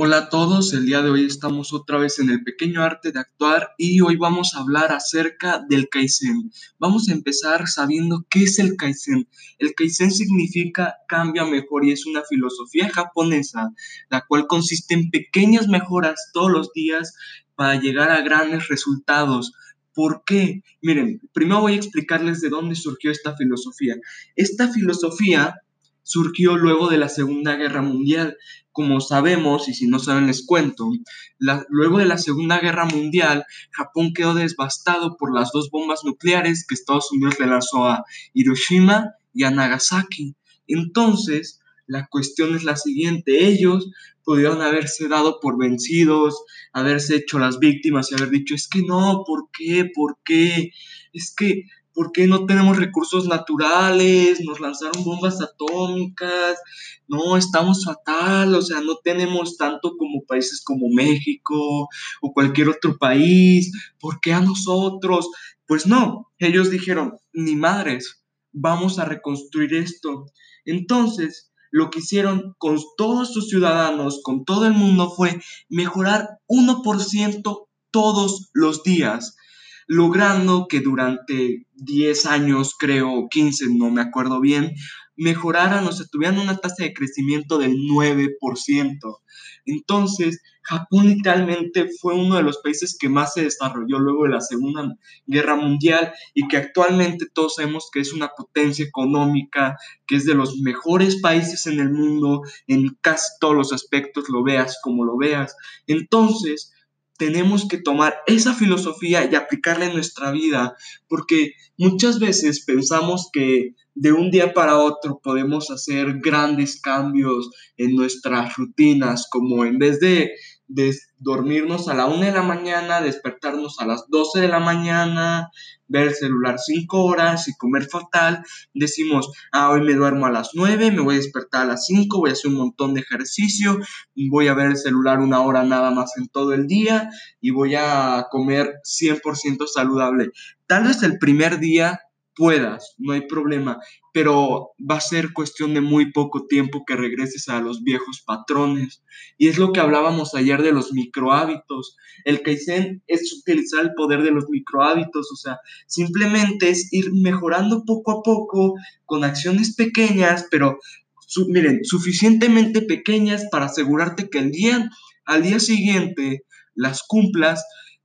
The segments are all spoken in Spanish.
Hola a todos, el día de hoy estamos otra vez en el pequeño arte de actuar y hoy vamos a hablar acerca del Kaizen. Vamos a empezar sabiendo qué es el Kaizen. El Kaizen significa cambia mejor y es una filosofía japonesa, la cual consiste en pequeñas mejoras todos los días para llegar a grandes resultados. ¿Por qué? Miren, primero voy a explicarles de dónde surgió esta filosofía. Esta filosofía surgió luego de la Segunda Guerra Mundial. Como sabemos, y si no saben les cuento, luego de la Segunda Guerra Mundial, Japón quedó devastado por las dos bombas nucleares que Estados Unidos le lanzó a Hiroshima y a Nagasaki. Entonces, la cuestión es la siguiente, ellos pudieron haberse dado por vencidos, haberse hecho las víctimas y haber dicho, es que no, ¿por qué? ¿Por qué? Es que ¿por qué no tenemos recursos naturales? Nos lanzaron bombas atómicas, no, estamos fatal, o sea, no tenemos tanto como países como México o cualquier otro país, ¿por qué a nosotros? Pues no, ellos dijeron, ni madres, vamos a reconstruir esto. Entonces, lo que hicieron con todos sus ciudadanos, con todo el mundo, fue mejorar 1% todos los días logrando que durante 10 años, creo, 15, no me acuerdo bien, mejoraran o sea, tuvieran una tasa de crecimiento del 9%. Entonces, Japón literalmente fue uno de los países que más se desarrolló luego de la Segunda Guerra Mundial y que actualmente todos sabemos que es una potencia económica, que es de los mejores países en el mundo en casi todos los aspectos, lo veas como lo veas. Entonces, tenemos que tomar esa filosofía y aplicarla en nuestra vida, porque muchas veces pensamos que de un día para otro podemos hacer grandes cambios en nuestras rutinas, como en vez de, dormirnos a la una de la mañana, despertarnos a las 12 de la mañana, ver el celular cinco horas y comer fatal, decimos, ah, hoy me duermo a las 9, me voy a despertar a las 5, voy a hacer un montón de ejercicio, voy a ver el celular una hora nada más en todo el día y voy a comer 100% saludable. Tal vez el primer día puedas, no hay problema, pero va a ser cuestión de muy poco tiempo que regreses a los viejos patrones. Y es lo que hablábamos ayer de los microhábitos. El Kaizen es utilizar el poder de los microhábitos, o sea, simplemente es ir mejorando poco a poco con acciones pequeñas, pero miren, suficientemente pequeñas para asegurarte que el día al día siguiente las cumplas,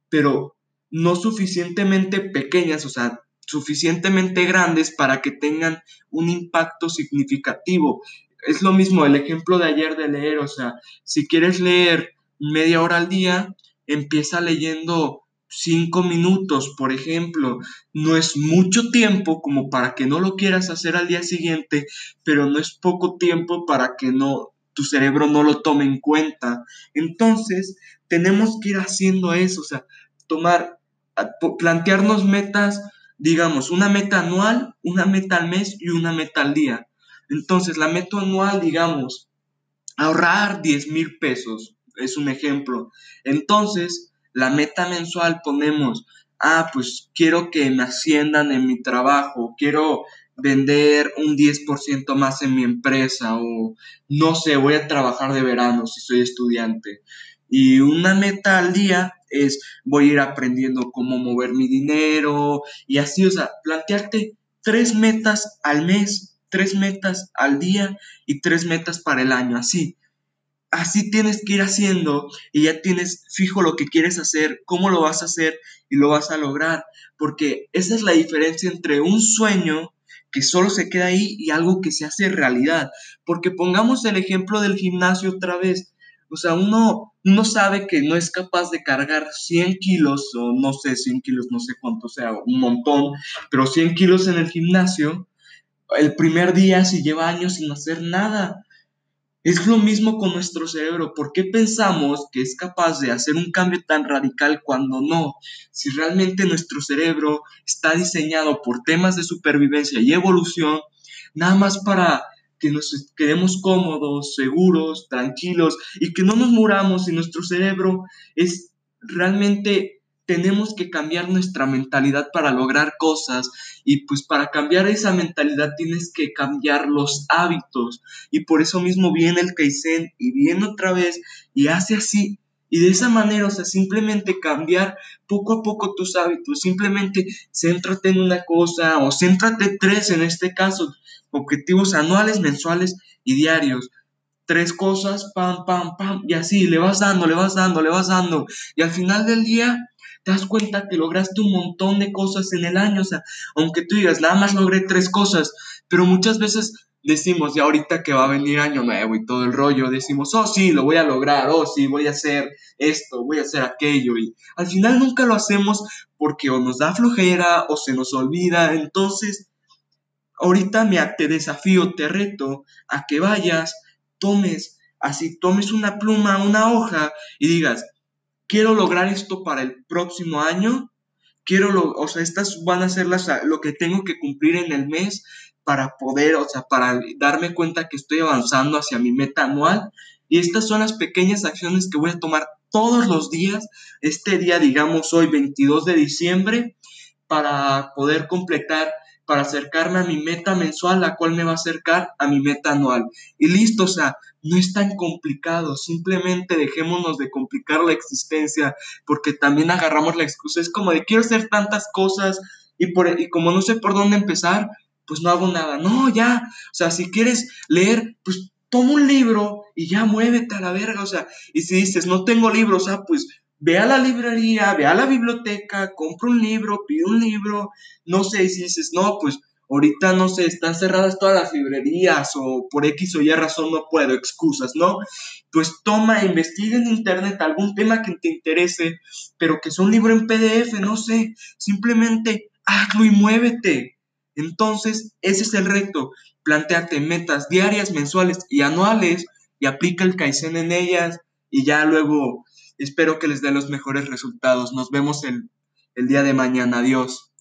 pero no suficientemente pequeñas, o sea, suficientemente grandes para que tengan un impacto significativo. Es lo mismo el ejemplo de ayer de leer, o sea, si quieres leer media hora al día, empieza leyendo cinco minutos, por ejemplo. No es mucho tiempo como para que no lo quieras hacer al día siguiente, pero no es poco tiempo para que no tu cerebro no lo tome en cuenta. Entonces, tenemos que ir haciendo eso, o sea, tomar, plantearnos metas digamos, una meta anual, una meta al mes y una meta al día. Entonces, la meta anual, digamos, ahorrar 10 mil pesos, es un ejemplo. Entonces, la meta mensual ponemos, ah, pues quiero que me asciendan en mi trabajo, quiero vender un 10% más en mi empresa o no sé, voy a trabajar de verano si soy estudiante. Y una meta al día es voy a ir aprendiendo cómo mover mi dinero y así, o sea, plantearte tres metas al mes, tres metas al día y tres metas para el año, así. Así tienes que ir haciendo y ya tienes fijo lo que quieres hacer, cómo lo vas a hacer y lo vas a lograr, porque esa es la diferencia entre un sueño que solo se queda ahí y algo que se hace realidad. Porque pongamos el ejemplo del gimnasio otra vez. O sea, uno, uno sabe que no es capaz de cargar 100 kilos, o no sé, 100 kilos, no sé cuánto sea, un montón, pero 100 kilos en el gimnasio, el primer día si lleva años sin hacer nada. Es lo mismo con nuestro cerebro. ¿Por qué pensamos que es capaz de hacer un cambio tan radical cuando no? Si realmente nuestro cerebro está diseñado por temas de supervivencia y evolución, nada más para que nos quedemos cómodos, seguros, tranquilos y que no nos muramos y nuestro cerebro es realmente tenemos que cambiar nuestra mentalidad para lograr cosas y pues para cambiar esa mentalidad tienes que cambiar los hábitos y por eso mismo viene el Kaizen y viene otra vez y hace así y de esa manera, o sea, simplemente cambiar poco a poco tus hábitos, simplemente céntrate en una cosa o céntrate tres en este caso, objetivos anuales, mensuales y diarios. Tres cosas, pam, pam, pam, y así, le vas dando, le vas dando, le vas dando. Y al final del día, te das cuenta que lograste un montón de cosas en el año, o sea, aunque tú digas, nada más logré tres cosas, pero muchas veces decimos, ya ahorita que va a venir año nuevo y todo el rollo, decimos, oh sí, lo voy a lograr, oh sí, voy a hacer esto, voy a hacer aquello, y al final nunca lo hacemos porque o nos da flojera o se nos olvida, entonces, ahorita me te desafío, te reto a que vayas, tomes, así, tomes una pluma, una hoja y digas, quiero lograr esto para el próximo año, quiero, lo, o sea, estas van a ser las, lo que tengo que cumplir en el mes para poder, o sea, para darme cuenta que estoy avanzando hacia mi meta anual. Y estas son las pequeñas acciones que voy a tomar todos los días, este día, digamos, hoy 22 de diciembre, para poder completar para acercarme a mi meta mensual, la cual me va a acercar a mi meta anual. Y listo, o sea, no es tan complicado, simplemente dejémonos de complicar la existencia, porque también agarramos la excusa, es como de quiero hacer tantas cosas y, por, y como no sé por dónde empezar, pues no hago nada. No, ya, o sea, si quieres leer, pues toma un libro y ya muévete a la verga, o sea, y si dices, no tengo libro, o sea, pues ve a la librería, ve a la biblioteca, compra un libro, pide un libro, no sé, si dices, no, pues ahorita no sé, están cerradas todas las librerías o por X o Y razón no puedo, excusas, ¿no? Pues toma, investiga en internet algún tema que te interese, pero que sea un libro en PDF, no sé, simplemente hazlo y muévete. Entonces, ese es el reto, planteate metas diarias, mensuales y anuales y aplica el Kaizen en ellas y ya luego Espero que les dé los mejores resultados. Nos vemos el, el día de mañana. Adiós.